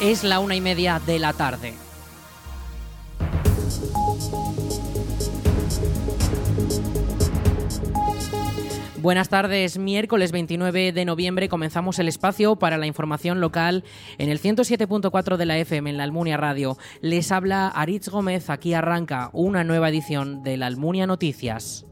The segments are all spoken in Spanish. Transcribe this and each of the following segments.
Es la una y media de la tarde. Buenas tardes, miércoles 29 de noviembre comenzamos el espacio para la información local en el 107.4 de la FM en la Almunia Radio. Les habla Aritz Gómez, aquí arranca una nueva edición de la Almunia Noticias.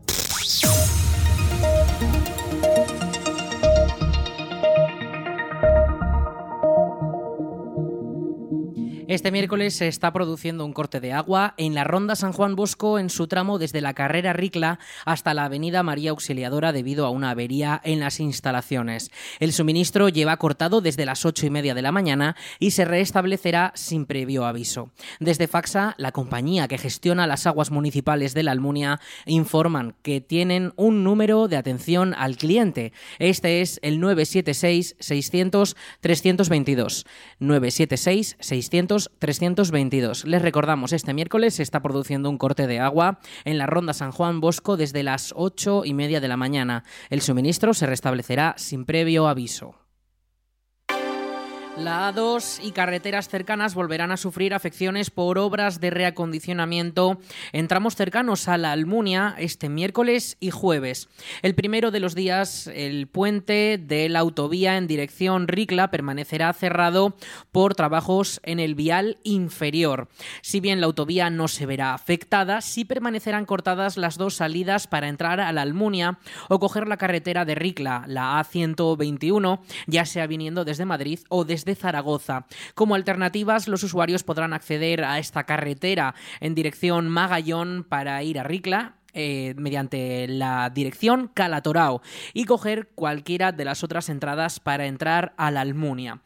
Este miércoles se está produciendo un corte de agua en la Ronda San Juan Bosco en su tramo desde la carrera Ricla hasta la avenida María Auxiliadora debido a una avería en las instalaciones. El suministro lleva cortado desde las ocho y media de la mañana y se restablecerá sin previo aviso. Desde Faxa, la compañía que gestiona las aguas municipales de la Almunia informan que tienen un número de atención al cliente. Este es el 976 600 322. 976 600 322. Les recordamos, este miércoles se está produciendo un corte de agua en la ronda San Juan Bosco desde las 8 y media de la mañana. El suministro se restablecerá sin previo aviso. La A2 y carreteras cercanas volverán a sufrir afecciones por obras de reacondicionamiento en tramos cercanos a la Almunia este miércoles y jueves. El primero de los días, el puente de la autovía en dirección Ricla permanecerá cerrado por trabajos en el vial inferior. Si bien la autovía no se verá afectada, sí permanecerán cortadas las dos salidas para entrar a la Almunia o coger la carretera de Ricla, la A121, ya sea viniendo desde Madrid o desde de Zaragoza. Como alternativas, los usuarios podrán acceder a esta carretera en dirección Magallón para ir a Ricla, eh, mediante la dirección Calatorao y coger cualquiera de las otras entradas para entrar a la Almunia.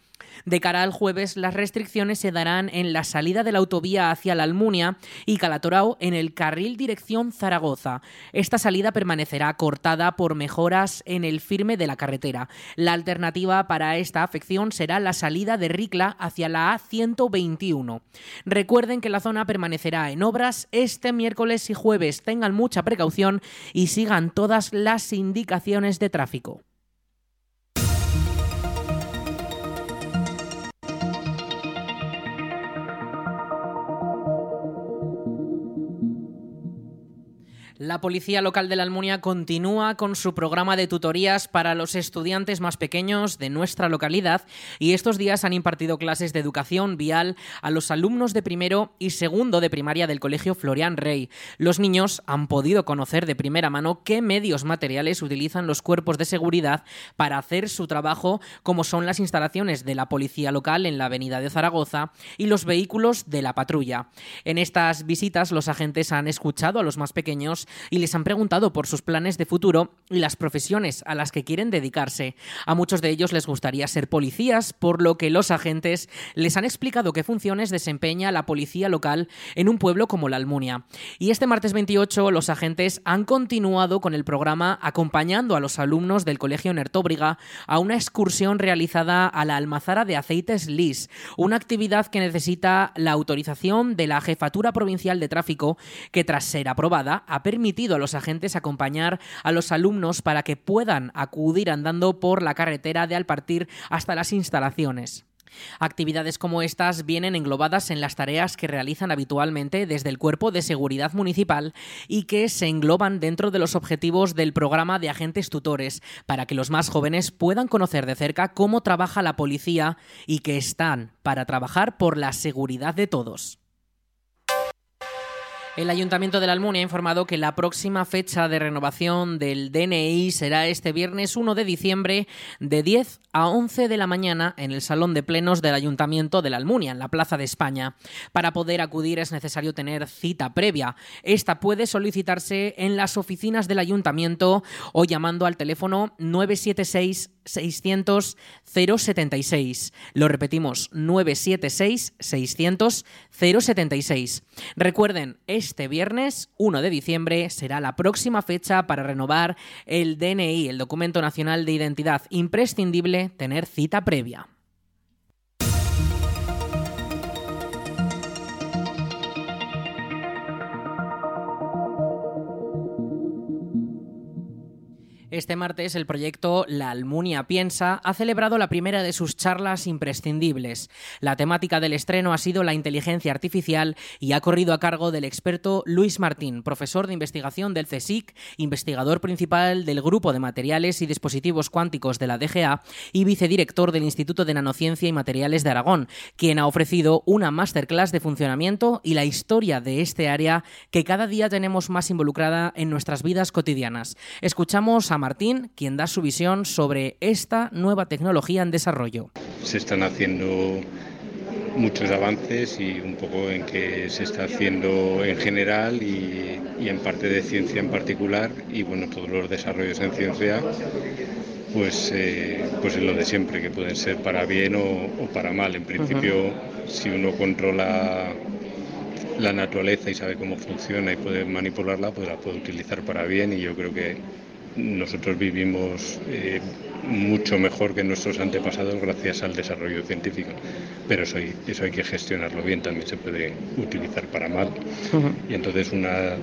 De cara al jueves, las restricciones se darán en la salida de la autovía hacia la Almunia y Calatorao en el carril dirección Zaragoza. Esta salida permanecerá cortada por mejoras en el firme de la carretera. La alternativa para esta afección será la salida de Ricla hacia la A121. Recuerden que la zona permanecerá en obras este miércoles y jueves. Tengan mucha precaución y sigan todas las indicaciones de tráfico. La Policía Local de la Almunia continúa con su programa de tutorías para los estudiantes más pequeños de nuestra localidad y estos días han impartido clases de educación vial a los alumnos de primero y segundo de primaria del Colegio Florian Rey. Los niños han podido conocer de primera mano qué medios materiales utilizan los cuerpos de seguridad para hacer su trabajo, como son las instalaciones de la Policía Local en la Avenida de Zaragoza y los vehículos de la patrulla. En estas visitas los agentes han escuchado a los más pequeños y les han preguntado por sus planes de futuro y las profesiones a las que quieren dedicarse. A muchos de ellos les gustaría ser policías, por lo que los agentes les han explicado qué funciones desempeña la policía local en un pueblo como la Almunia. Y este martes 28 los agentes han continuado con el programa acompañando a los alumnos del Colegio Nertóbriga a una excursión realizada a la almazara de aceites LIS, una actividad que necesita la autorización de la Jefatura Provincial de Tráfico que tras ser aprobada ha permitido permitido a los agentes acompañar a los alumnos para que puedan acudir andando por la carretera de Alpartir hasta las instalaciones. Actividades como estas vienen englobadas en las tareas que realizan habitualmente desde el Cuerpo de Seguridad Municipal y que se engloban dentro de los objetivos del programa de agentes tutores para que los más jóvenes puedan conocer de cerca cómo trabaja la policía y que están para trabajar por la seguridad de todos. El Ayuntamiento de la Almunia ha informado que la próxima fecha de renovación del DNI será este viernes 1 de diciembre de 10 a 11 de la mañana en el Salón de Plenos del Ayuntamiento de la Almunia, en la Plaza de España. Para poder acudir es necesario tener cita previa. Esta puede solicitarse en las oficinas del Ayuntamiento o llamando al teléfono 976 600 076. Lo repetimos, 976 600 076. Recuerden, este viernes 1 de diciembre será la próxima fecha para renovar el DNI, el documento nacional de identidad. Imprescindible tener cita previa. Este martes el proyecto La Almunia Piensa ha celebrado la primera de sus charlas imprescindibles. La temática del estreno ha sido la inteligencia artificial y ha corrido a cargo del experto Luis Martín, profesor de investigación del CSIC, investigador principal del Grupo de Materiales y Dispositivos Cuánticos de la DGA y vicedirector del Instituto de Nanociencia y Materiales de Aragón, quien ha ofrecido una masterclass de funcionamiento y la historia de este área que cada día tenemos más involucrada en nuestras vidas cotidianas. Escuchamos a Martín, quien da su visión sobre esta nueva tecnología en desarrollo. Se están haciendo muchos avances y un poco en que se está haciendo en general y, en parte de ciencia en particular. Y bueno todos los desarrollos en ciencia pues eh, pues es lo de siempre que pueden ser para bien o, para mal. En principio si uno controla la naturaleza y sabe cómo funciona y puede manipularla pues la puede utilizar para bien y yo creo que nosotros vivimos eh, mucho mejor que nuestros antepasados gracias al desarrollo científico, pero eso hay, eso hay que gestionarlo bien, también se puede utilizar para mal. Y entonces una,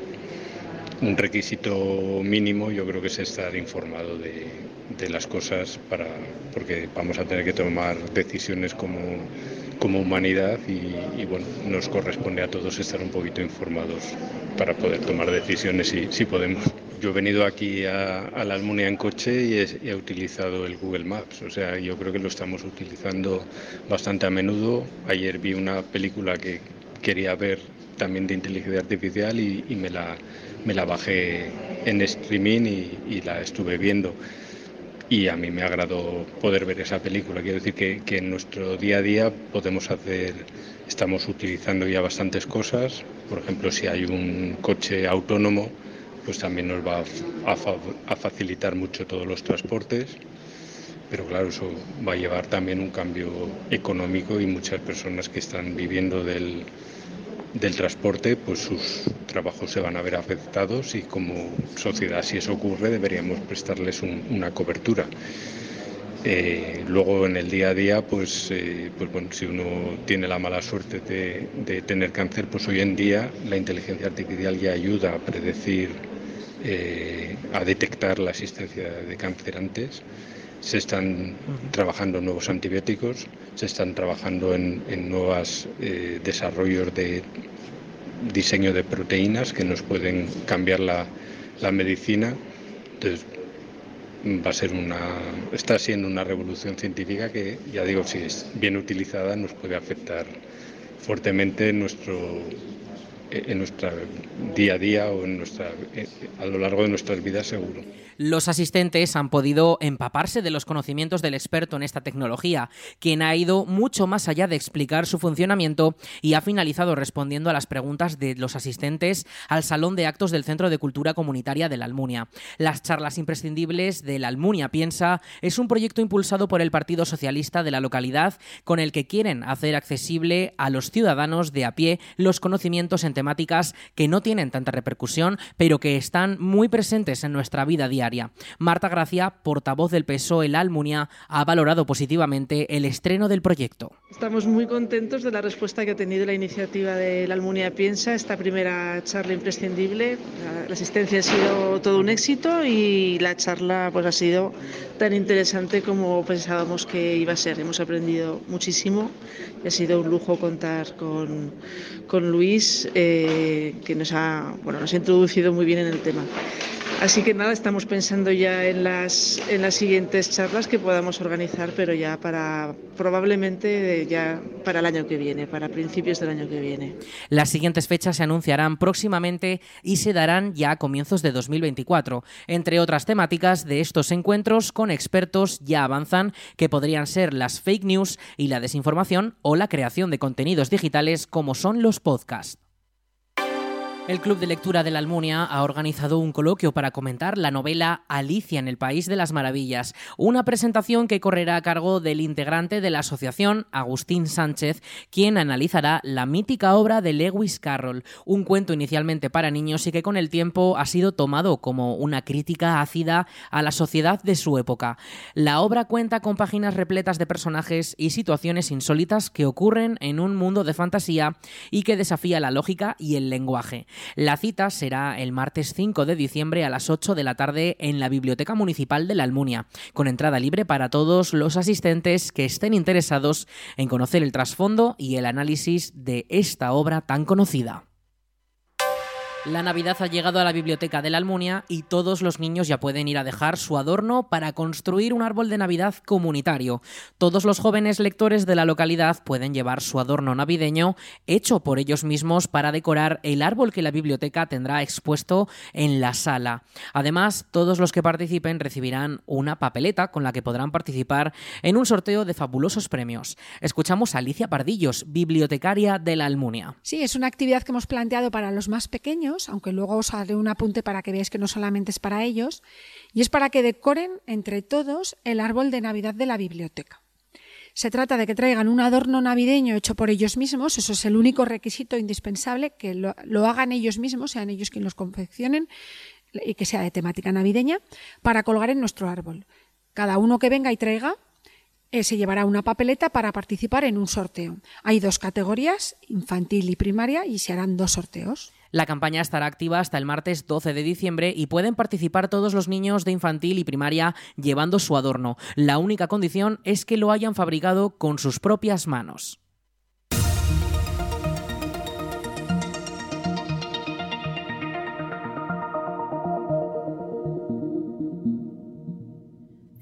un requisito mínimo yo creo que es estar informado de, de las cosas para, porque vamos a tener que tomar decisiones como, como humanidad y, bueno, nos corresponde a todos estar un poquito informados para poder tomar decisiones si, si podemos. Yo he venido aquí a, la Almunia en coche y he, utilizado el Google Maps, o sea, yo creo que lo estamos utilizando bastante a menudo. Ayer vi una película que quería ver también de inteligencia artificial y, me, la, me la bajé en streaming y, y la estuve viendo y a mí me agradó poder ver esa película. Quiero decir que, que, en nuestro día a día podemos hacer, estamos utilizando ya bastantes cosas. Por ejemplo, si hay un coche autónomo, pues también nos va a, facilitar mucho todos los transportes, pero claro, eso va a llevar también un cambio económico y muchas personas que están viviendo del, transporte, pues sus trabajos se van a ver afectados y como sociedad, si eso ocurre, deberíamos prestarles una cobertura. Eh, luego en el día a día, pues, eh, pues bueno, si uno tiene la mala suerte de, de, tener cáncer, pues hoy en día la inteligencia artificial ya ayuda a predecir eh, a detectar la existencia de cáncer antes. Se están trabajando nuevos antibióticos, se están trabajando en, nuevos eh, desarrollos de diseño de proteínas que nos pueden cambiar la, medicina. Entonces, va a ser una, está siendo una revolución científica que, ya digo, si es bien utilizada, nos puede afectar fuertemente en nuestro en nuestro día a día o en nuestra, eh, a lo largo de nuestras vidas seguro. Los asistentes han podido empaparse de los conocimientos del experto en esta tecnología, quien ha ido mucho más allá de explicar su funcionamiento y ha finalizado respondiendo a las preguntas de los asistentes al Salón de Actos del Centro de Cultura Comunitaria de la Almunia. Las charlas imprescindibles de la Almunia Piensa es un proyecto impulsado por el Partido Socialista de la localidad con el que quieren hacer accesible a los ciudadanos de a pie los conocimientos en temáticas que no tienen tanta repercusión, pero que están muy presentes en nuestra vida diaria Marta Gracia, portavoz del PSOE La Almunia, ha valorado positivamente el estreno del proyecto. Estamos muy contentos de la respuesta que ha tenido la iniciativa de La Almunia Piensa, esta primera charla imprescindible. La asistencia ha sido todo un éxito y la charla pues, ha sido tan interesante como pensábamos que iba a ser. Hemos aprendido muchísimo ha sido un lujo contar con, con Luis, eh, que nos ha, bueno, nos ha introducido muy bien en el tema. Así que nada, estamos pensando ya en las, en las siguientes charlas que podamos organizar, pero ya para probablemente ya para el año que viene, para principios del año que viene. Las siguientes fechas se anunciarán próximamente y se darán ya a comienzos de 2024. Entre otras temáticas de estos encuentros con expertos ya avanzan que podrían ser las fake news y la desinformación o la creación de contenidos digitales como son los podcasts. El Club de Lectura de la Almunia ha organizado un coloquio para comentar la novela Alicia en el País de las Maravillas, una presentación que correrá a cargo del integrante de la asociación, Agustín Sánchez, quien analizará la mítica obra de Lewis Carroll, un cuento inicialmente para niños y que con el tiempo ha sido tomado como una crítica ácida a la sociedad de su época. La obra cuenta con páginas repletas de personajes y situaciones insólitas que ocurren en un mundo de fantasía y que desafía la lógica y el lenguaje. La cita será el martes 5 de diciembre a las 8 de la tarde en la Biblioteca Municipal de la Almunia, con entrada libre para todos los asistentes que estén interesados en conocer el trasfondo y el análisis de esta obra tan conocida. La Navidad ha llegado a la biblioteca de la Almunia y todos los niños ya pueden ir a dejar su adorno para construir un árbol de Navidad comunitario. Todos los jóvenes lectores de la localidad pueden llevar su adorno navideño hecho por ellos mismos para decorar el árbol que la biblioteca tendrá expuesto en la sala. Además, todos los que participen recibirán una papeleta con la que podrán participar en un sorteo de fabulosos premios. Escuchamos a Alicia Pardillos, bibliotecaria de la Almunia. Sí, es una actividad que hemos planteado para los más pequeños aunque luego os haré un apunte para que veáis que no solamente es para ellos, y es para que decoren entre todos el árbol de Navidad de la biblioteca. Se trata de que traigan un adorno navideño hecho por ellos mismos, eso es el único requisito indispensable, que lo, hagan ellos mismos, sean ellos quienes los confeccionen y que sea de temática navideña, para colgar en nuestro árbol. Cada uno que venga y traiga eh, se llevará una papeleta para participar en un sorteo. Hay dos categorías, infantil y primaria, y se harán dos sorteos. La campaña estará activa hasta el martes 12 de diciembre y pueden participar todos los niños de infantil y primaria llevando su adorno. La única condición es que lo hayan fabricado con sus propias manos.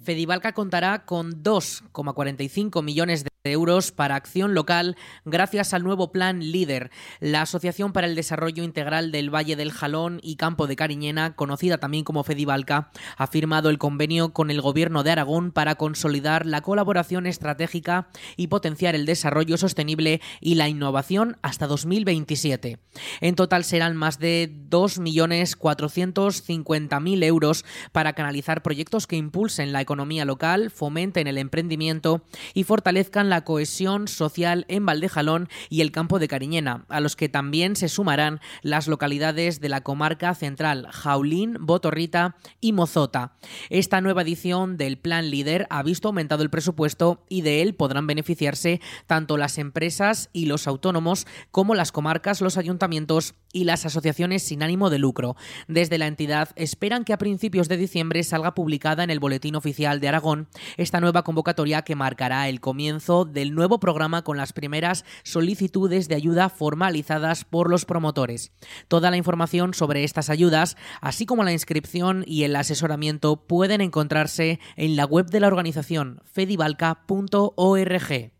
Fedivalca contará con 2,45 millones de euros para acción local gracias al nuevo plan LIDER, la Asociación para el Desarrollo Integral del Valle del Jalón y Campo de Cariñena, conocida también como Fedivalca, ha firmado el convenio con el Gobierno de Aragón para consolidar la colaboración estratégica y potenciar el desarrollo sostenible y la innovación hasta 2027. En total serán más de 2.450.000 euros para canalizar proyectos que impulsen la economía local, fomenten el emprendimiento y fortalezcan la cohesión social en Valdejalón y el campo de Cariñena, a los que también se sumarán las localidades de la comarca central, Jaulín, Botorrita y Mozota. Esta nueva edición del Plan Líder ha visto aumentado el presupuesto y de él podrán beneficiarse tanto las empresas y los autónomos como las comarcas, los ayuntamientos y las asociaciones sin ánimo de lucro. Desde la entidad esperan que a principios de diciembre salga publicada en el Boletín Oficial de Aragón esta nueva convocatoria que marcará el comienzo del nuevo programa con las primeras solicitudes de ayuda formalizadas por los promotores. Toda la información sobre estas ayudas, así como la inscripción y el asesoramiento, pueden encontrarse en la web de la organización fedivalca.org.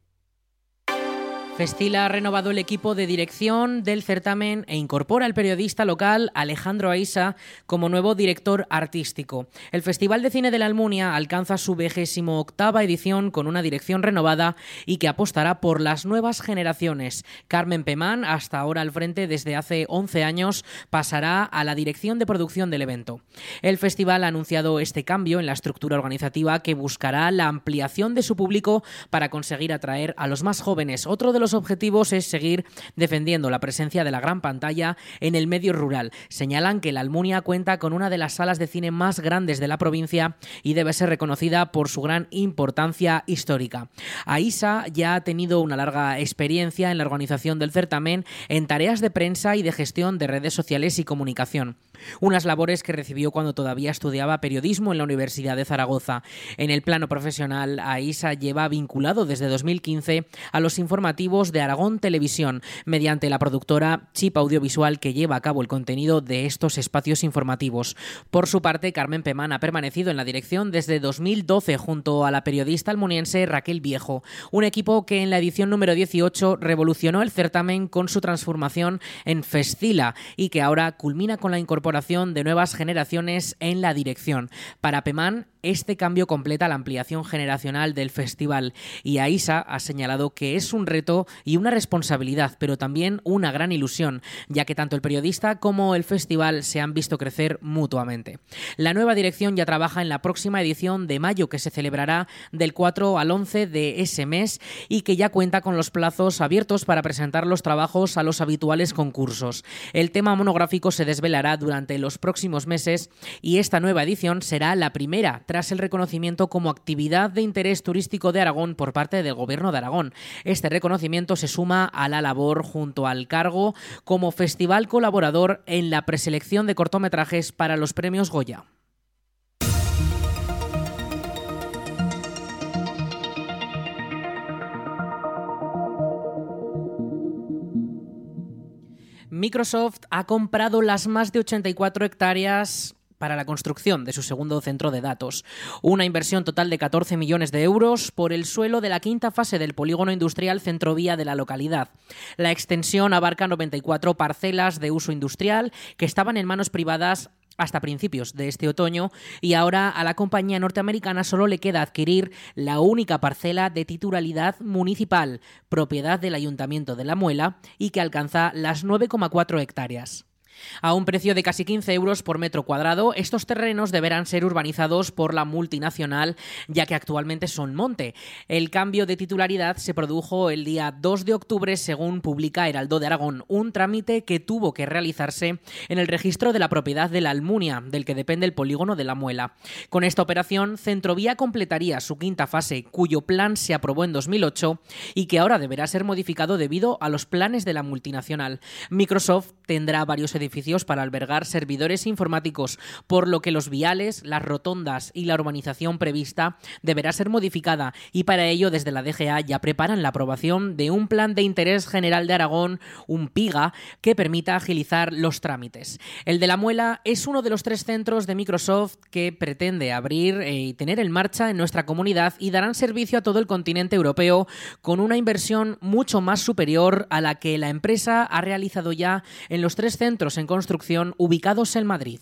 Festila ha renovado el equipo de dirección del certamen e incorpora al periodista local Alejandro Aisa como nuevo director artístico. El Festival de Cine de la Almunia alcanza su vigésimo octava edición con una dirección renovada y que apostará por las nuevas generaciones. Carmen Pemán, hasta ahora al frente desde hace 11 años, pasará a la dirección de producción del evento. El festival ha anunciado este cambio en la estructura organizativa que buscará la ampliación de su público para conseguir atraer a los más jóvenes. Otro de objetivos es seguir defendiendo la presencia de la gran pantalla en el medio rural. Señalan que la Almunia cuenta con una de las salas de cine más grandes de la provincia y debe ser reconocida por su gran importancia histórica. AISA ya ha tenido una larga experiencia en la organización del certamen en tareas de prensa y de gestión de redes sociales y comunicación unas labores que recibió cuando todavía estudiaba periodismo en la Universidad de Zaragoza. En el plano profesional, AISA lleva vinculado desde 2015 a los informativos de Aragón Televisión, mediante la productora Chip Audiovisual que lleva a cabo el contenido de estos espacios informativos. Por su parte, Carmen Pemán ha permanecido en la dirección desde 2012 junto a la periodista almuniense Raquel Viejo, un equipo que en la edición número 18 revolucionó el certamen con su transformación en Festila y que ahora culmina con la incorporación de nuevas generaciones en la dirección. Para Pemán, este cambio completa la ampliación generacional del festival y AISA ha señalado que es un reto y una responsabilidad, pero también una gran ilusión, ya que tanto el periodista como el festival se han visto crecer mutuamente. La nueva dirección ya trabaja en la próxima edición de mayo que se celebrará del 4 al 11 de ese mes y que ya cuenta con los plazos abiertos para presentar los trabajos a los habituales concursos. El tema monográfico se desvelará durante los próximos meses y esta nueva edición será la primera el reconocimiento como actividad de interés turístico de Aragón por parte del Gobierno de Aragón. Este reconocimiento se suma a la labor junto al cargo como festival colaborador en la preselección de cortometrajes para los premios Goya. Microsoft ha comprado las más de 84 hectáreas para la construcción de su segundo centro de datos. Una inversión total de 14 millones de euros por el suelo de la quinta fase del polígono industrial Centrovía de la localidad. La extensión abarca 94 parcelas de uso industrial que estaban en manos privadas hasta principios de este otoño y ahora a la compañía norteamericana solo le queda adquirir la única parcela de titularidad municipal, propiedad del Ayuntamiento de La Muela y que alcanza las 9,4 hectáreas. A un precio de casi 15 euros por metro cuadrado, estos terrenos deberán ser urbanizados por la multinacional, ya que actualmente son monte. El cambio de titularidad se produjo el día 2 de octubre, según publica Heraldo de Aragón, un trámite que tuvo que realizarse en el registro de la propiedad de la Almunia, del que depende el polígono de la Muela. Con esta operación, Centrovía completaría su quinta fase, cuyo plan se aprobó en 2008 y que ahora deberá ser modificado debido a los planes de la multinacional. Microsoft tendrá varios edificios edificios para albergar servidores informáticos, por lo que los viales, las rotondas y la urbanización prevista deberá ser modificada y para ello desde la DGA ya preparan la aprobación de un plan de interés general de Aragón, un PIGA, que permita agilizar los trámites. El de la Muela es uno de los tres centros de Microsoft que pretende abrir eh, y tener en marcha en nuestra comunidad y darán servicio a todo el continente europeo con una inversión mucho más superior a la que la empresa ha realizado ya en los tres centros en construcción ubicados en Madrid.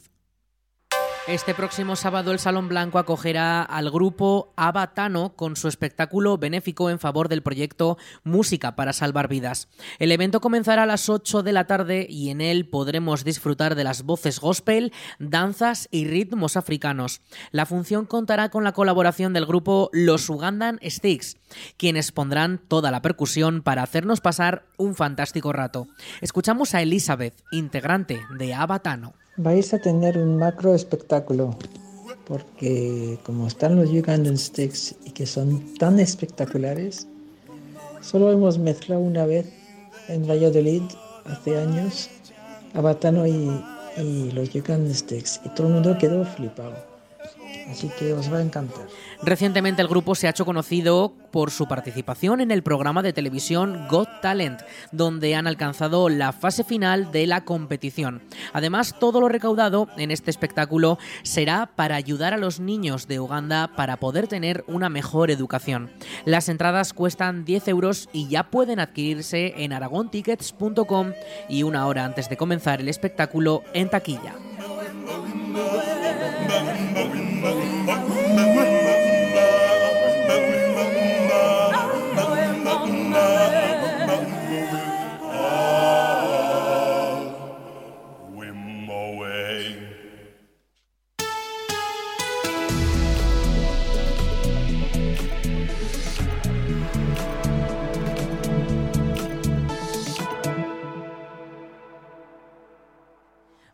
Este próximo sábado el Salón Blanco acogerá al grupo Abatano con su espectáculo benéfico en favor del proyecto Música para Salvar Vidas. El evento comenzará a las 8 de la tarde y en él podremos disfrutar de las voces gospel, danzas y ritmos africanos. La función contará con la colaboración del grupo Los Ugandan Sticks, quienes pondrán toda la percusión para hacernos pasar un fantástico rato. Escuchamos a Elizabeth, integrante de Abatano vais a tener un macro espectáculo porque como están los Ugandan Sticks y que son tan espectaculares, solo hemos mezclado una vez en Valladolid hace años a Batano y, los Ugandan Sticks y todo el mundo quedó flipado. Así que os va a encantar. Recientemente el grupo se ha hecho conocido por su participación en el programa de televisión Got Talent, donde han alcanzado la fase final de la competición. Además, todo lo recaudado en este espectáculo será para ayudar a los niños de Uganda para poder tener una mejor educación. Las entradas cuestan 10 euros y ya pueden adquirirse en aragontickets.com y una hora antes de comenzar el espectáculo en taquilla.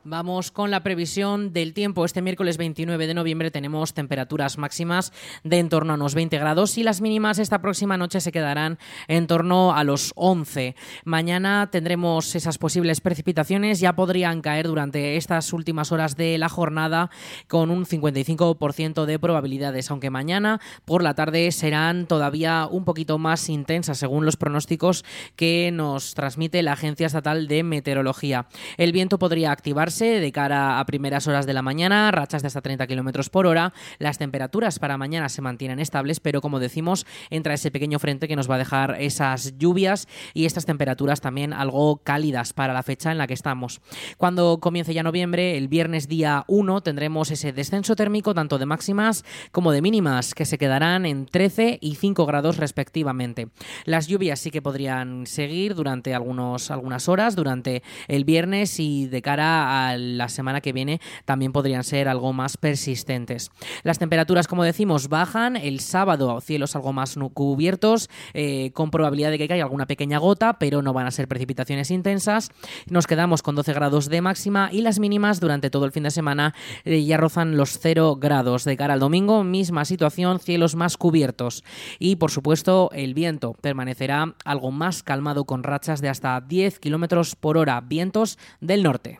Vamos con la previsión del tiempo. Este miércoles 29 de noviembre tenemos temperaturas máximas de en torno a unos 20 grados y las mínimas esta próxima noche se quedarán en torno a los 11. Mañana tendremos esas posibles precipitaciones, ya podrían caer durante estas últimas horas de la jornada con un 55% de probabilidades, aunque mañana por la tarde serán todavía un poquito más intensas según los pronósticos que nos transmite la Agencia Estatal de Meteorología. El viento podría activarse de cara a primeras horas de la mañana, rachas de hasta 30 kilómetros por hora. Las temperaturas para mañana se mantienen estables, pero como decimos, entra ese pequeño frente que nos va a dejar esas lluvias y estas temperaturas también algo cálidas para la fecha en la que estamos. Cuando comience ya noviembre, el viernes día 1, tendremos ese descenso térmico tanto de máximas como de mínimas, que se quedarán en 13 y 5 grados respectivamente. Las lluvias sí que podrían seguir durante algunos, algunas horas, durante el viernes y de cara a la semana que viene también podrían ser algo más persistentes. Las temperaturas, como decimos, bajan. El sábado cielos algo más cubiertos, eh, con probabilidad de que caiga alguna pequeña gota, pero no van a ser precipitaciones intensas. Nos quedamos con 12 grados de máxima y las mínimas durante todo el fin de semana eh, ya rozan los 0 grados. De cara al domingo, misma situación, cielos más cubiertos. Y por supuesto, el viento permanecerá algo más calmado con rachas de hasta 10 kilómetros por hora, vientos del norte.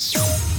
you